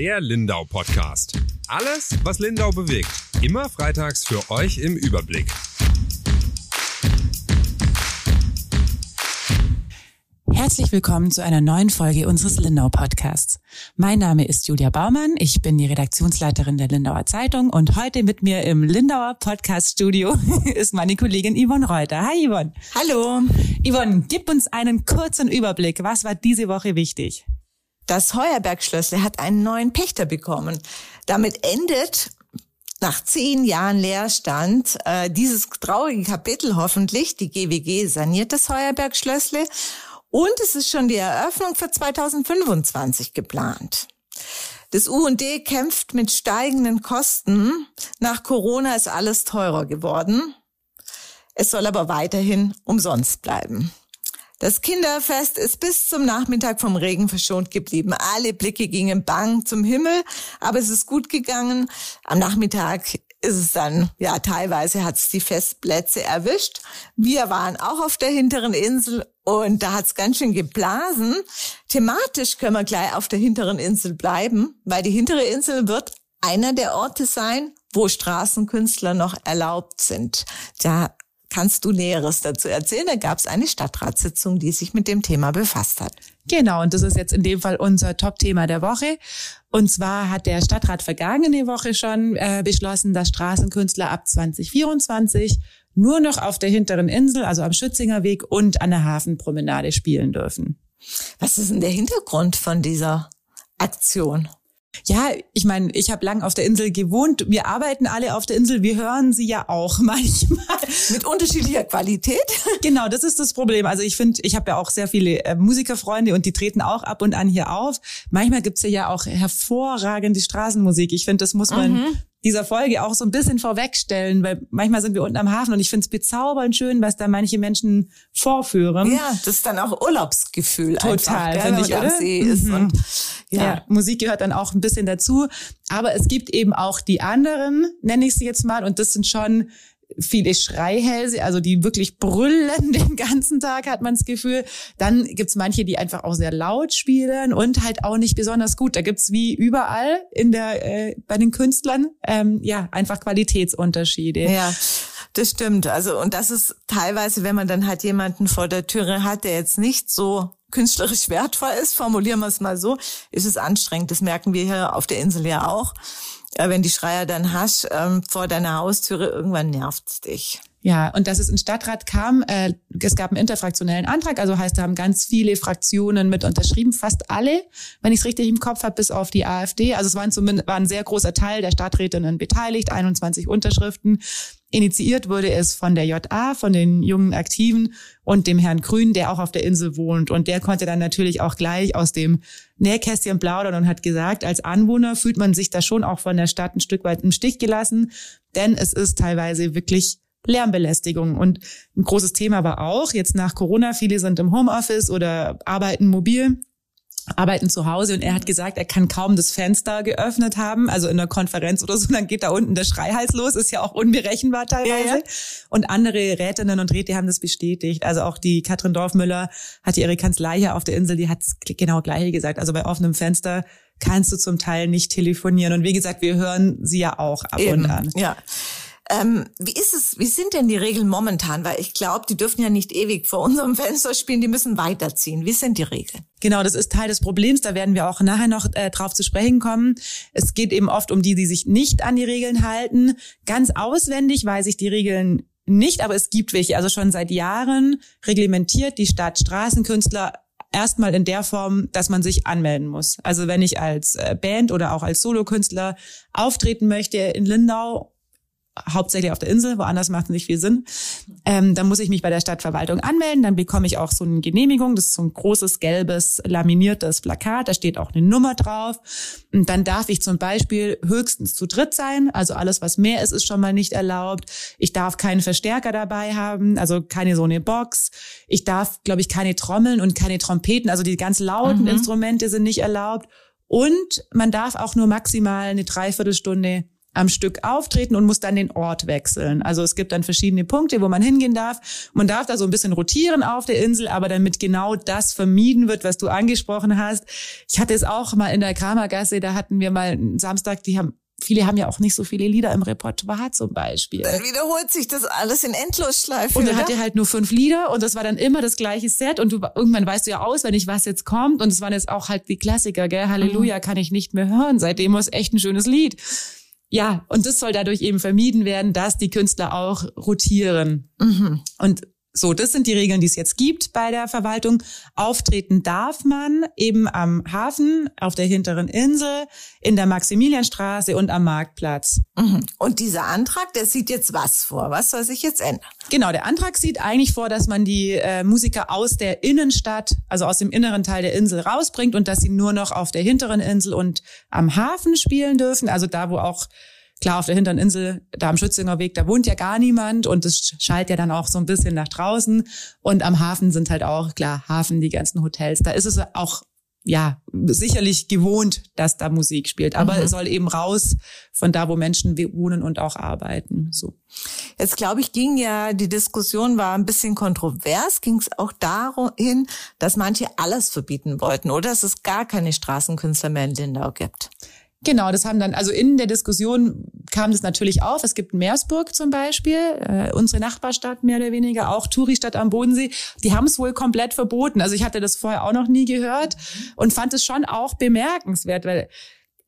Der Lindau Podcast. Alles, was Lindau bewegt. Immer freitags für euch im Überblick. Herzlich willkommen zu einer neuen Folge unseres Lindau Podcasts. Mein Name ist Julia Baumann, ich bin die Redaktionsleiterin der Lindauer Zeitung und heute mit mir im Lindauer Podcast Studio ist meine Kollegin Yvonne Reuter. Hi Yvonne. Hallo. Yvonne, gib uns einen kurzen Überblick. Was war diese Woche wichtig? Das Heuerberg-Schlössle hat einen neuen Pächter bekommen. Damit endet nach zehn Jahren Leerstand äh, dieses traurige Kapitel hoffentlich. Die GWG saniert das Heuerberg-Schlössle und es ist schon die Eröffnung für 2025 geplant. Das UND kämpft mit steigenden Kosten. Nach Corona ist alles teurer geworden. Es soll aber weiterhin umsonst bleiben. Das Kinderfest ist bis zum Nachmittag vom Regen verschont geblieben. Alle Blicke gingen bang zum Himmel, aber es ist gut gegangen. Am Nachmittag ist es dann, ja, teilweise hat es die Festplätze erwischt. Wir waren auch auf der hinteren Insel und da hat es ganz schön geblasen. Thematisch können wir gleich auf der hinteren Insel bleiben, weil die hintere Insel wird einer der Orte sein, wo Straßenkünstler noch erlaubt sind. Da kannst du Näheres dazu erzählen. Da gab es eine Stadtratssitzung, die sich mit dem Thema befasst hat. Genau, und das ist jetzt in dem Fall unser Top-Thema der Woche. Und zwar hat der Stadtrat vergangene Woche schon äh, beschlossen, dass Straßenkünstler ab 2024 nur noch auf der hinteren Insel, also am Schützinger Weg und an der Hafenpromenade spielen dürfen. Was ist denn der Hintergrund von dieser Aktion? Ja, ich meine, ich habe lang auf der Insel gewohnt. Wir arbeiten alle auf der Insel. Wir hören sie ja auch manchmal. Mit unterschiedlicher Qualität? Genau, das ist das Problem. Also ich finde, ich habe ja auch sehr viele äh, Musikerfreunde und die treten auch ab und an hier auf. Manchmal gibt's ja auch hervorragende Straßenmusik. Ich finde, das muss man mhm dieser Folge auch so ein bisschen vorwegstellen, weil manchmal sind wir unten am Hafen und ich finde es bezaubernd schön, was da manche Menschen vorführen. Ja, das ist dann auch Urlaubsgefühl. Total, finde ich, oder? See ist mhm. und, ja. ja, Musik gehört dann auch ein bisschen dazu. Aber es gibt eben auch die anderen, nenne ich sie jetzt mal, und das sind schon viele Schreihälse, also die wirklich brüllen den ganzen Tag, hat man das Gefühl. Dann gibt's manche, die einfach auch sehr laut spielen und halt auch nicht besonders gut. Da gibt's wie überall in der äh, bei den Künstlern ähm, ja einfach Qualitätsunterschiede. Ja. Das stimmt. Also, und das ist teilweise, wenn man dann halt jemanden vor der Türe hat, der jetzt nicht so künstlerisch wertvoll ist, formulieren wir es mal so, ist es anstrengend. Das merken wir hier auf der Insel ja auch wenn die Schreier dann hast ähm, vor deiner Haustüre, irgendwann nervt's dich. Ja, und dass es in Stadtrat kam, äh, es gab einen interfraktionellen Antrag, also heißt, da haben ganz viele Fraktionen mit unterschrieben, fast alle, wenn ich es richtig im Kopf habe, bis auf die AfD. Also es waren zumindest war ein sehr großer Teil der Stadträtinnen beteiligt, 21 Unterschriften. Initiiert wurde es von der JA, von den jungen Aktiven und dem Herrn Grün, der auch auf der Insel wohnt. Und der konnte dann natürlich auch gleich aus dem Nähkästchen plaudern und hat gesagt, als Anwohner fühlt man sich da schon auch von der Stadt ein Stück weit im Stich gelassen, denn es ist teilweise wirklich Lärmbelästigung. Und ein großes Thema war auch, jetzt nach Corona, viele sind im Homeoffice oder arbeiten mobil arbeiten zu Hause und er hat gesagt, er kann kaum das Fenster geöffnet haben, also in einer Konferenz oder so, dann geht da unten der Schreihals los, ist ja auch unberechenbar teilweise. Ja, ja. Und andere Rätinnen und Räte haben das bestätigt. Also auch die Katrin Dorfmüller hatte ihre Kanzlei hier auf der Insel, die hat genau gleiche gesagt. Also bei offenem Fenster kannst du zum Teil nicht telefonieren. Und wie gesagt, wir hören sie ja auch ab Eben, und an. Ja. Ähm, wie ist es, wie sind denn die Regeln momentan? Weil ich glaube, die dürfen ja nicht ewig vor unserem Fenster spielen, die müssen weiterziehen. Wie sind die Regeln? Genau, das ist Teil des Problems. Da werden wir auch nachher noch äh, drauf zu sprechen kommen. Es geht eben oft um die, die sich nicht an die Regeln halten. Ganz auswendig weiß ich die Regeln nicht, aber es gibt welche. Also schon seit Jahren reglementiert die Stadt Straßenkünstler erstmal in der Form, dass man sich anmelden muss. Also wenn ich als äh, Band oder auch als Solokünstler auftreten möchte in Lindau hauptsächlich auf der Insel, woanders macht es nicht viel Sinn. Ähm, dann muss ich mich bei der Stadtverwaltung anmelden, dann bekomme ich auch so eine Genehmigung, das ist so ein großes gelbes laminiertes Plakat, da steht auch eine Nummer drauf. Und dann darf ich zum Beispiel höchstens zu dritt sein, also alles, was mehr ist, ist schon mal nicht erlaubt. Ich darf keinen Verstärker dabei haben, also keine so eine Box. Ich darf, glaube ich, keine Trommeln und keine Trompeten, also die ganz lauten mhm. Instrumente sind nicht erlaubt. Und man darf auch nur maximal eine Dreiviertelstunde am Stück auftreten und muss dann den Ort wechseln. Also es gibt dann verschiedene Punkte, wo man hingehen darf. Man darf da so ein bisschen rotieren auf der Insel, aber damit genau das vermieden wird, was du angesprochen hast. Ich hatte es auch mal in der Kramergasse, da hatten wir mal einen Samstag, die haben viele haben ja auch nicht so viele Lieder im Repertoire zum Beispiel. Dann wiederholt sich das alles in Endlosschleife. Und er hatte halt nur fünf Lieder und das war dann immer das gleiche Set und du irgendwann weißt du ja auswendig, was jetzt kommt und es waren jetzt auch halt die Klassiker, gell? Halleluja mhm. kann ich nicht mehr hören. Seitdem war es echt ein schönes Lied. Ja, und das soll dadurch eben vermieden werden, dass die Künstler auch rotieren. Mhm. Und so, das sind die Regeln, die es jetzt gibt bei der Verwaltung. Auftreten darf man eben am Hafen, auf der hinteren Insel, in der Maximilianstraße und am Marktplatz. Mhm. Und dieser Antrag, der sieht jetzt was vor? Was soll sich jetzt ändern? Genau, der Antrag sieht eigentlich vor, dass man die äh, Musiker aus der Innenstadt, also aus dem inneren Teil der Insel rausbringt und dass sie nur noch auf der hinteren Insel und am Hafen spielen dürfen, also da, wo auch klar, auf der hinteren Insel, da am Schützinger Weg, da wohnt ja gar niemand und es schallt ja dann auch so ein bisschen nach draußen. Und am Hafen sind halt auch, klar, Hafen, die ganzen Hotels. Da ist es auch ja, sicherlich gewohnt, dass da Musik spielt, aber mhm. es soll eben raus von da, wo Menschen wohnen und auch arbeiten, so. Jetzt glaube ich, ging ja, die Diskussion war ein bisschen kontrovers, ging es auch dahin, dass manche alles verbieten wollten oder dass es gar keine Straßenkünstler mehr in Lindau gibt. Genau, das haben dann, also in der Diskussion kam das natürlich auf. Es gibt Meersburg zum Beispiel, äh, unsere Nachbarstadt mehr oder weniger, auch Touristadt am Bodensee. Die haben es wohl komplett verboten. Also ich hatte das vorher auch noch nie gehört und fand es schon auch bemerkenswert, weil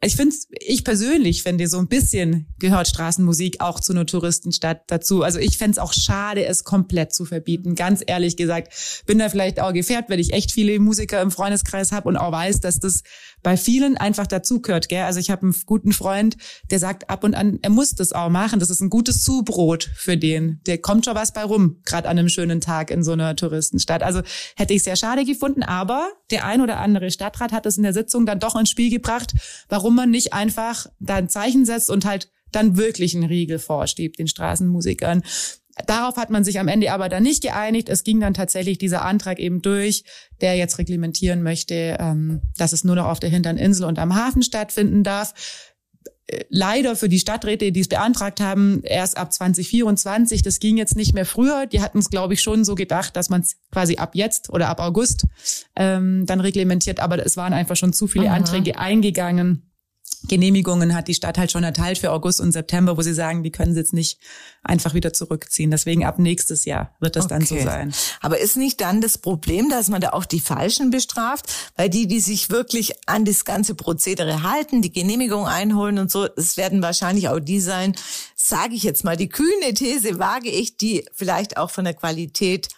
ich finde, ich persönlich finde, so ein bisschen gehört Straßenmusik auch zu einer Touristenstadt dazu. Also ich fände es auch schade, es komplett zu verbieten. Ganz ehrlich gesagt, bin da vielleicht auch gefährdet, weil ich echt viele Musiker im Freundeskreis habe und auch weiß, dass das bei vielen einfach dazugehört. Gell? Also ich habe einen guten Freund, der sagt ab und an, er muss das auch machen. Das ist ein gutes Zubrot für den. Der kommt schon was bei rum, gerade an einem schönen Tag in so einer Touristenstadt. Also hätte ich sehr schade gefunden, aber der ein oder andere Stadtrat hat es in der Sitzung dann doch ins Spiel gebracht, warum man nicht einfach da ein Zeichen setzt und halt dann wirklich einen Riegel vorstiebt den Straßenmusikern. Darauf hat man sich am Ende aber dann nicht geeinigt. Es ging dann tatsächlich dieser Antrag eben durch, der jetzt reglementieren möchte, ähm, dass es nur noch auf der hinteren Insel und am Hafen stattfinden darf. Äh, leider für die Stadträte, die es beantragt haben, erst ab 2024. Das ging jetzt nicht mehr früher. Die hatten es, glaube ich, schon so gedacht, dass man es quasi ab jetzt oder ab August ähm, dann reglementiert. Aber es waren einfach schon zu viele Aha. Anträge eingegangen Genehmigungen hat die Stadt halt schon erteilt für August und September, wo sie sagen, die können sie jetzt nicht einfach wieder zurückziehen. Deswegen ab nächstes Jahr wird das okay. dann so sein. Aber ist nicht dann das Problem, dass man da auch die Falschen bestraft? Weil die, die sich wirklich an das ganze Prozedere halten, die Genehmigung einholen und so, es werden wahrscheinlich auch die sein, sage ich jetzt mal, die kühne These wage ich, die vielleicht auch von der Qualität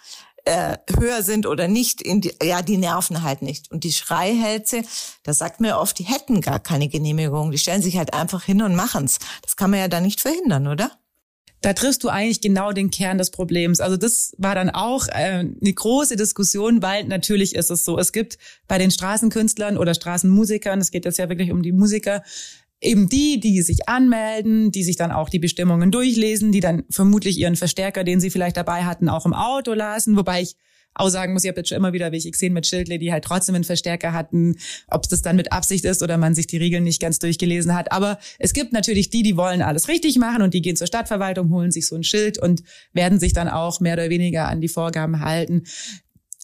äh, höher sind oder nicht, in die, ja, die nerven halt nicht. Und die Schreihälse, da sagt man oft, die hätten gar keine Genehmigung. Die stellen sich halt einfach hin und machen's. Das kann man ja dann nicht verhindern, oder? da triffst du eigentlich genau den Kern des Problems. Also das war dann auch äh, eine große Diskussion, weil natürlich ist es so, es gibt bei den Straßenkünstlern oder Straßenmusikern, es geht jetzt ja wirklich um die Musiker, eben die, die sich anmelden, die sich dann auch die Bestimmungen durchlesen, die dann vermutlich ihren Verstärker, den sie vielleicht dabei hatten, auch im Auto lassen. Wobei ich auch sagen muss, ich habe jetzt schon immer wieder welche gesehen mit Schildle, die halt trotzdem einen Verstärker hatten, ob das dann mit Absicht ist oder man sich die Regeln nicht ganz durchgelesen hat. Aber es gibt natürlich die, die wollen alles richtig machen und die gehen zur Stadtverwaltung, holen sich so ein Schild und werden sich dann auch mehr oder weniger an die Vorgaben halten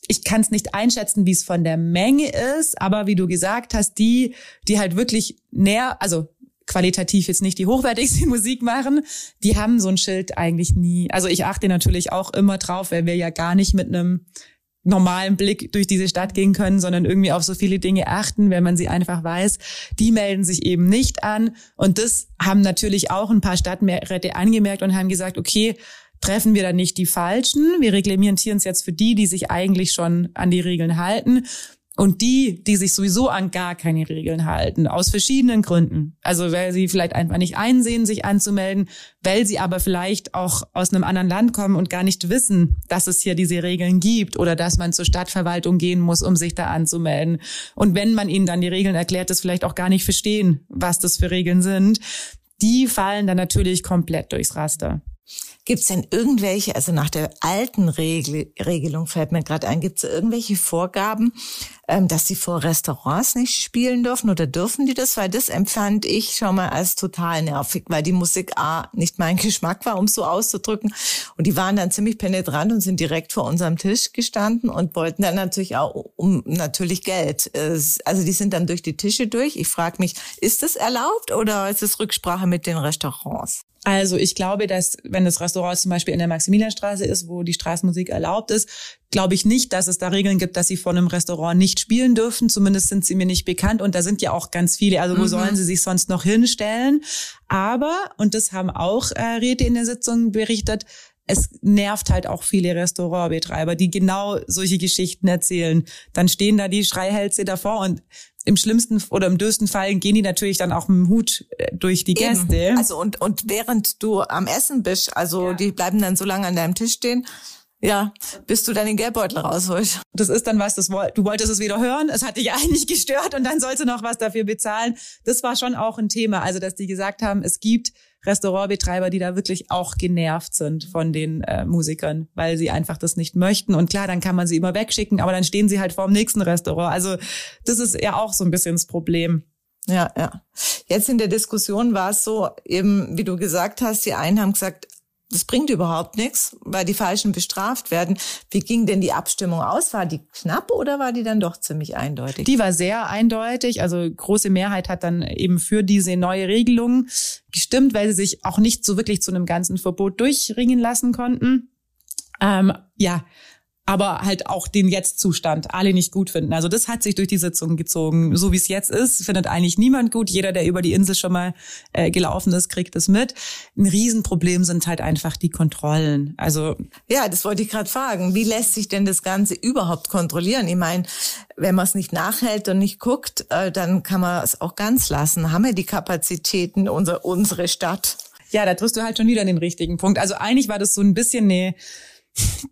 ich kann es nicht einschätzen, wie es von der Menge ist, aber wie du gesagt hast, die, die halt wirklich näher, also qualitativ jetzt nicht die hochwertigste Musik machen, die haben so ein Schild eigentlich nie. Also ich achte natürlich auch immer drauf, weil wir ja gar nicht mit einem normalen Blick durch diese Stadt gehen können, sondern irgendwie auf so viele Dinge achten, wenn man sie einfach weiß. Die melden sich eben nicht an. Und das haben natürlich auch ein paar Stadträte angemerkt und haben gesagt, okay, treffen wir dann nicht die Falschen. Wir reglementieren es jetzt für die, die sich eigentlich schon an die Regeln halten. Und die, die sich sowieso an gar keine Regeln halten, aus verschiedenen Gründen. Also weil sie vielleicht einfach nicht einsehen, sich anzumelden, weil sie aber vielleicht auch aus einem anderen Land kommen und gar nicht wissen, dass es hier diese Regeln gibt oder dass man zur Stadtverwaltung gehen muss, um sich da anzumelden. Und wenn man ihnen dann die Regeln erklärt, das vielleicht auch gar nicht verstehen, was das für Regeln sind, die fallen dann natürlich komplett durchs Raster. Gibt es denn irgendwelche, also nach der alten Regel, Regelung fällt mir gerade ein, gibt es irgendwelche Vorgaben, ähm, dass sie vor Restaurants nicht spielen dürfen oder dürfen die das? Weil das empfand ich schon mal als total nervig, weil die Musik A nicht mein Geschmack war, um so auszudrücken. Und die waren dann ziemlich penetrant und sind direkt vor unserem Tisch gestanden und wollten dann natürlich auch um natürlich Geld. Also die sind dann durch die Tische durch. Ich frage mich, ist das erlaubt oder ist es Rücksprache mit den Restaurants? Also ich glaube, dass wenn das Restaurant zum Beispiel in der Maximilianstraße ist, wo die Straßenmusik erlaubt ist, glaube ich nicht, dass es da Regeln gibt, dass sie von einem Restaurant nicht spielen dürfen. Zumindest sind sie mir nicht bekannt. Und da sind ja auch ganz viele. Also wo mhm. sollen sie sich sonst noch hinstellen? Aber, und das haben auch äh, Räte in der Sitzung berichtet, es nervt halt auch viele Restaurantbetreiber, die genau solche Geschichten erzählen. Dann stehen da die Schreihälse davor und im schlimmsten oder im dürsten Fall gehen die natürlich dann auch mit dem Hut äh, durch die Gäste. Eben. Also und und während du am Essen bist, also ja. die bleiben dann so lange an deinem Tisch stehen. Ja, bis du deinen Geldbeutel rausholst. Das ist dann was, das, du wolltest es wieder hören, es hat dich eigentlich gestört und dann sollst du noch was dafür bezahlen. Das war schon auch ein Thema, also dass die gesagt haben, es gibt Restaurantbetreiber, die da wirklich auch genervt sind von den äh, Musikern, weil sie einfach das nicht möchten. Und klar, dann kann man sie immer wegschicken, aber dann stehen sie halt vor dem nächsten Restaurant. Also das ist ja auch so ein bisschen das Problem. Ja, ja. Jetzt in der Diskussion war es so, eben wie du gesagt hast, die einen haben gesagt, das bringt überhaupt nichts, weil die Falschen bestraft werden. Wie ging denn die Abstimmung aus? War die knapp oder war die dann doch ziemlich eindeutig? Die war sehr eindeutig. Also große Mehrheit hat dann eben für diese neue Regelung gestimmt, weil sie sich auch nicht so wirklich zu einem ganzen Verbot durchringen lassen konnten. Ähm, ja, aber halt auch den Jetzt-Zustand alle nicht gut finden. Also das hat sich durch die Sitzung gezogen. So wie es jetzt ist, findet eigentlich niemand gut. Jeder, der über die Insel schon mal äh, gelaufen ist, kriegt es mit. Ein Riesenproblem sind halt einfach die Kontrollen. Also ja, das wollte ich gerade fragen. Wie lässt sich denn das Ganze überhaupt kontrollieren? Ich meine, wenn man es nicht nachhält und nicht guckt, äh, dann kann man es auch ganz lassen. Haben wir die Kapazitäten unser, unsere Stadt? Ja, da triffst du halt schon wieder den richtigen Punkt. Also eigentlich war das so ein bisschen eine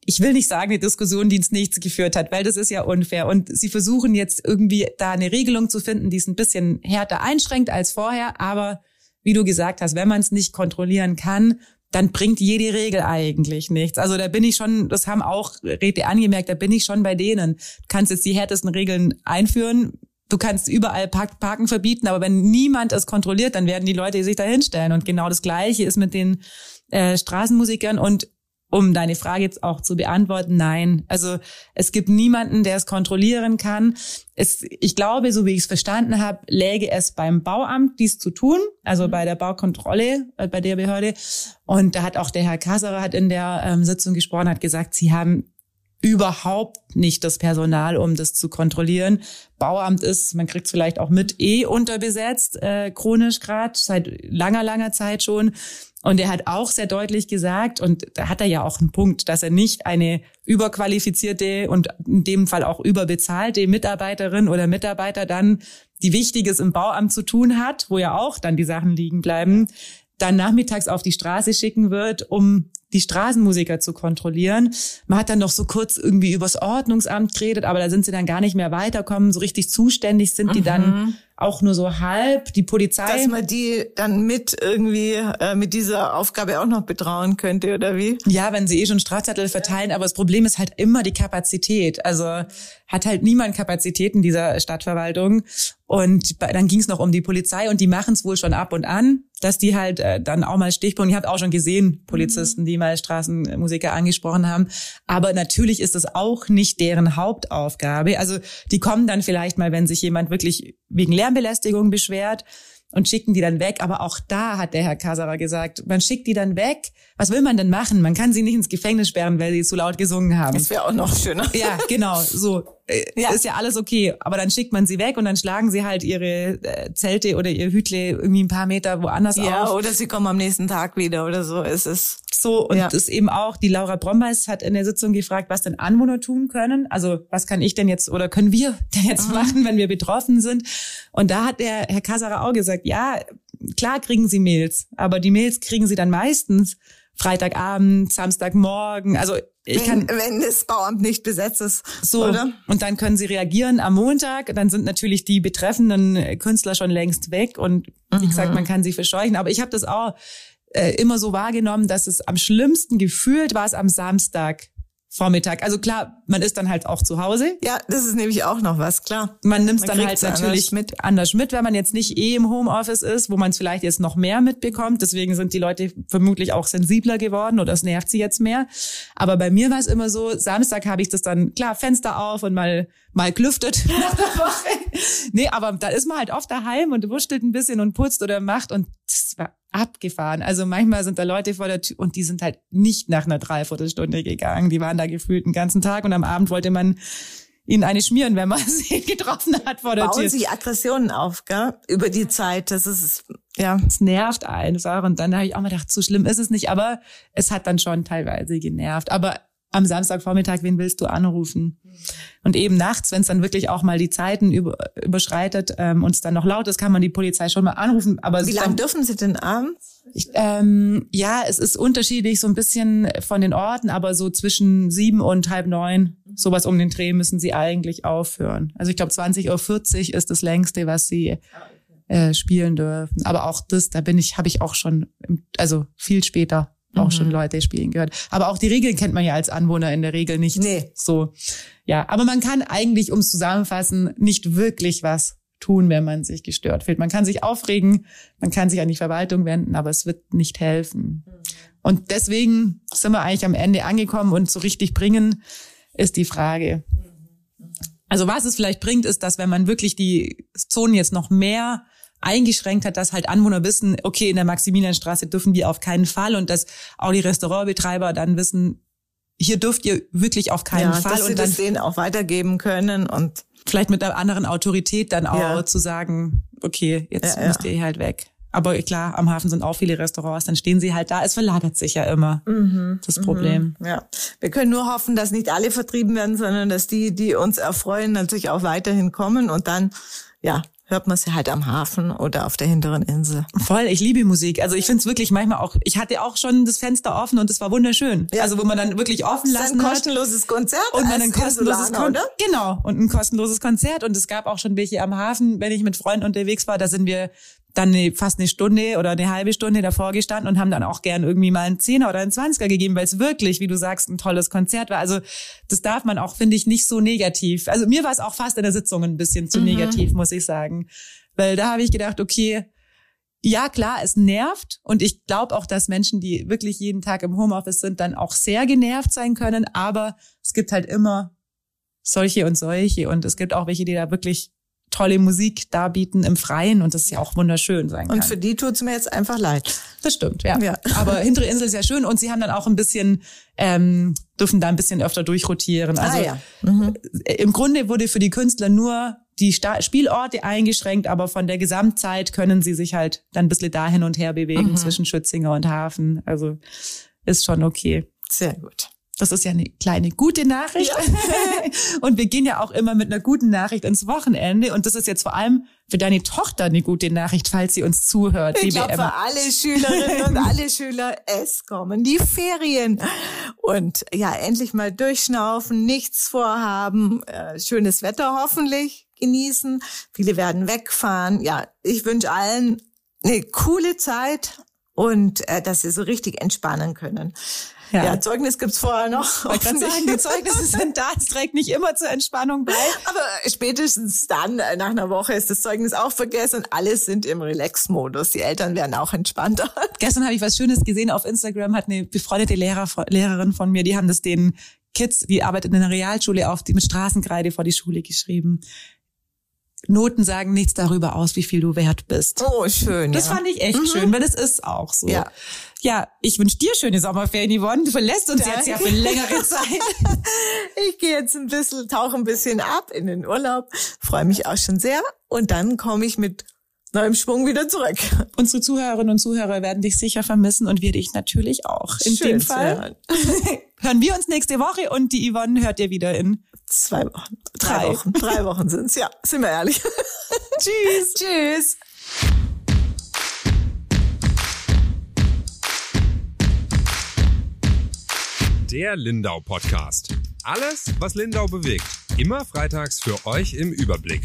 ich will nicht sagen, eine Diskussion, die ins Nichts geführt hat, weil das ist ja unfair. Und sie versuchen jetzt irgendwie da eine Regelung zu finden, die es ein bisschen härter einschränkt als vorher. Aber wie du gesagt hast, wenn man es nicht kontrollieren kann, dann bringt jede Regel eigentlich nichts. Also da bin ich schon, das haben auch Räte angemerkt, da bin ich schon bei denen. Du kannst jetzt die härtesten Regeln einführen. Du kannst überall Parken verbieten, aber wenn niemand es kontrolliert, dann werden die Leute sich da hinstellen. Und genau das Gleiche ist mit den äh, Straßenmusikern. Und um deine Frage jetzt auch zu beantworten, nein. Also es gibt niemanden, der es kontrollieren kann. Es, ich glaube, so wie ich es verstanden habe, läge es beim Bauamt, dies zu tun, also mhm. bei der Baukontrolle, äh, bei der Behörde. Und da hat auch der Herr Kasserer hat in der ähm, Sitzung gesprochen, hat gesagt, sie haben überhaupt nicht das Personal, um das zu kontrollieren. Bauamt ist, man kriegt es vielleicht auch mit, eh unterbesetzt, äh, chronisch gerade, seit langer, langer Zeit schon. Und er hat auch sehr deutlich gesagt, und da hat er ja auch einen Punkt, dass er nicht eine überqualifizierte und in dem Fall auch überbezahlte Mitarbeiterin oder Mitarbeiter dann, die Wichtiges im Bauamt zu tun hat, wo ja auch dann die Sachen liegen bleiben, dann nachmittags auf die Straße schicken wird, um die Straßenmusiker zu kontrollieren. Man hat dann noch so kurz irgendwie übers Ordnungsamt geredet, aber da sind sie dann gar nicht mehr weiterkommen. So richtig zuständig sind die dann mhm auch nur so halb. Die Polizei. Dass man die dann mit irgendwie äh, mit dieser Aufgabe auch noch betrauen könnte, oder wie? Ja, wenn sie eh schon Strafzettel verteilen, aber das Problem ist halt immer die Kapazität. Also hat halt niemand Kapazitäten dieser Stadtverwaltung. Und dann ging es noch um die Polizei und die machen es wohl schon ab und an, dass die halt äh, dann auch mal Stichpunkte. Ihr habt auch schon gesehen, Polizisten, die mal Straßenmusiker angesprochen haben. Aber natürlich ist es auch nicht deren Hauptaufgabe. Also die kommen dann vielleicht mal, wenn sich jemand wirklich wegen Lärmbelästigung beschwert und schicken die dann weg. Aber auch da hat der Herr Kaserer gesagt, man schickt die dann weg. Was will man denn machen? Man kann sie nicht ins Gefängnis sperren, weil sie zu laut gesungen haben. Das wäre auch noch schöner. Ja, genau. So äh, ja. ist ja alles okay. Aber dann schickt man sie weg und dann schlagen sie halt ihre äh, Zelte oder ihr Hütle irgendwie ein paar Meter woanders ja, auf. Ja, oder sie kommen am nächsten Tag wieder oder so. Es ist so und ja. das eben auch. Die Laura Brombeis hat in der Sitzung gefragt, was denn Anwohner tun können. Also was kann ich denn jetzt oder können wir denn jetzt Aha. machen, wenn wir betroffen sind? Und da hat der Herr Kasara auch gesagt, ja, klar kriegen sie Mails, aber die Mails kriegen sie dann meistens Freitagabend, Samstagmorgen. Also ich wenn, kann, wenn das Bauamt nicht besetzt ist. So, oder? und dann können sie reagieren am Montag. Dann sind natürlich die betreffenden Künstler schon längst weg und wie mhm. gesagt, man kann sie verscheuchen. Aber ich habe das auch äh, immer so wahrgenommen, dass es am schlimmsten gefühlt war es am Samstag Vormittag. Also klar, man ist dann halt auch zu Hause. Ja, das ist nämlich auch noch was, klar. Man nimmt es dann halt natürlich anders mit. anders mit, wenn man jetzt nicht eh im Homeoffice ist, wo man es vielleicht jetzt noch mehr mitbekommt. Deswegen sind die Leute vermutlich auch sensibler geworden oder es nervt sie jetzt mehr. Aber bei mir war es immer so, Samstag habe ich das dann, klar, Fenster auf und mal, mal gelüftet nach der Woche. nee, aber da ist man halt oft daheim und wurschtelt ein bisschen und putzt oder macht und das war abgefahren. Also manchmal sind da Leute vor der Tür und die sind halt nicht nach einer Dreiviertelstunde gegangen. Die waren da gefühlt den ganzen Tag und am Abend wollte man ihnen eine schmieren, wenn man sie getroffen hat vor der Bauen Tür. Bauen sich Aggressionen auf, gell? Über die Zeit. Das ist, ja. Es nervt einfach. Und dann habe ich auch mal gedacht, so schlimm ist es nicht. Aber es hat dann schon teilweise genervt. Aber am Samstagvormittag, wen willst du anrufen? Und eben nachts, wenn es dann wirklich auch mal die Zeiten über, überschreitet ähm, und es dann noch laut ist, kann man die Polizei schon mal anrufen. Aber wie lange dürfen Sie denn abends? Ich, ähm, ja, es ist unterschiedlich, so ein bisschen von den Orten, aber so zwischen sieben und halb neun, sowas um den Dreh müssen Sie eigentlich aufhören. Also ich glaube 20.40 Uhr ist das längste, was Sie äh, spielen dürfen. Aber auch das, da bin ich, habe ich auch schon, also viel später auch mhm. schon Leute spielen gehört. Aber auch die Regeln kennt man ja als Anwohner in der Regel nicht. Nee. So. Ja, aber man kann eigentlich, ums zusammenfassen, nicht wirklich was tun, wenn man sich gestört fühlt. Man kann sich aufregen, man kann sich an die Verwaltung wenden, aber es wird nicht helfen. Mhm. Und deswegen sind wir eigentlich am Ende angekommen und so richtig bringen ist die Frage. Also was es vielleicht bringt, ist, dass wenn man wirklich die Zonen jetzt noch mehr eingeschränkt hat, dass halt Anwohner wissen, okay, in der Maximilianstraße dürfen wir auf keinen Fall und dass auch die Restaurantbetreiber dann wissen, hier dürft ihr wirklich auf keinen ja, Fall dass und sie dann das denen auch weitergeben können und vielleicht mit einer anderen Autorität dann auch ja. zu sagen, okay, jetzt ja, müsst ihr halt weg. Aber klar, am Hafen sind auch viele Restaurants, dann stehen sie halt da. Es verlagert sich ja immer mhm, das Problem. Mhm, ja, wir können nur hoffen, dass nicht alle vertrieben werden, sondern dass die, die uns erfreuen, natürlich auch weiterhin kommen und dann ja hört man sie halt am Hafen oder auf der hinteren Insel. Voll, ich liebe Musik. Also ich finde es wirklich manchmal auch, ich hatte auch schon das Fenster offen und es war wunderschön. Ja. Also wo man dann wirklich offen lassen hat. ein kostenloses Konzert. Und man ein kostenloses Konzert. Genau, und ein kostenloses Konzert. Und es gab auch schon welche am Hafen, wenn ich mit Freunden unterwegs war, da sind wir dann eine, fast eine Stunde oder eine halbe Stunde davor gestanden und haben dann auch gern irgendwie mal einen Zehner oder einen Zwanziger gegeben, weil es wirklich, wie du sagst, ein tolles Konzert war. Also das darf man auch, finde ich, nicht so negativ. Also mir war es auch fast in der Sitzung ein bisschen zu mhm. negativ, muss ich sagen. Weil da habe ich gedacht, okay, ja klar, es nervt und ich glaube auch, dass Menschen, die wirklich jeden Tag im Homeoffice sind, dann auch sehr genervt sein können, aber es gibt halt immer solche und solche und es gibt auch welche, die da wirklich tolle Musik darbieten im Freien und das ist ja auch wunderschön sein kann. Und für die tut's mir jetzt einfach leid. Das stimmt, ja. ja. Aber hintere Insel ist ja schön und sie haben dann auch ein bisschen, ähm, dürfen da ein bisschen öfter durchrotieren. Ah, also ah, ja. mhm. im Grunde wurde für die Künstler nur die Sta Spielorte eingeschränkt, aber von der Gesamtzeit können sie sich halt dann ein bisschen da hin und her bewegen mhm. zwischen Schützinger und Hafen. Also ist schon okay. Sehr gut. Das ist ja eine kleine gute Nachricht. Ja. und wir gehen ja auch immer mit einer guten Nachricht ins Wochenende. Und das ist jetzt vor allem für deine Tochter eine gute Nachricht, falls sie uns zuhört. Ich glaube, für alle Schülerinnen und alle Schüler, es kommen die Ferien. Und ja, endlich mal durchschnaufen, nichts vorhaben, äh, schönes Wetter hoffentlich genießen. Viele werden wegfahren. Ja, ich wünsche allen eine coole Zeit und äh, dass sie so richtig entspannen können. Ja, ja Zeugnis gibt's vorher noch. Ich kann sagen, die Zeugnisse sind da. Es trägt nicht immer zur Entspannung bei. Aber spätestens dann, äh, nach einer Woche, ist das Zeugnis auch vergessen und alle sind im Relax-Modus. Die Eltern werden auch entspannter. Gestern habe ich was Schönes gesehen auf Instagram, hat eine befreundete Lehrer, Lehrerin von mir, die haben das den Kids, die arbeitet in einer Realschule auf, die mit Straßenkreide vor die Schule geschrieben. Noten sagen nichts darüber aus, wie viel du wert bist. Oh, schön. Das ja. fand ich echt mhm. schön, weil das ist auch so. Ja. Ja, ich wünsche dir schöne Sommerferien, Yvonne. Du verlässt uns Danke. jetzt ja für längere Zeit. ich gehe jetzt ein bisschen, tauche ein bisschen ab in den Urlaub, freue mich auch schon sehr. Und dann komme ich mit neuem Schwung wieder zurück. Unsere Zuhörerinnen und Zuhörer werden dich sicher vermissen und wir dich natürlich auch. In Schön dem Fall hören wir uns nächste Woche und die Yvonne hört ihr wieder in zwei Wochen. Drei, Drei. Wochen. Drei Wochen sind's. Ja, sind wir ehrlich. Tschüss. Tschüss. Der Lindau Podcast. Alles, was Lindau bewegt. Immer freitags für euch im Überblick.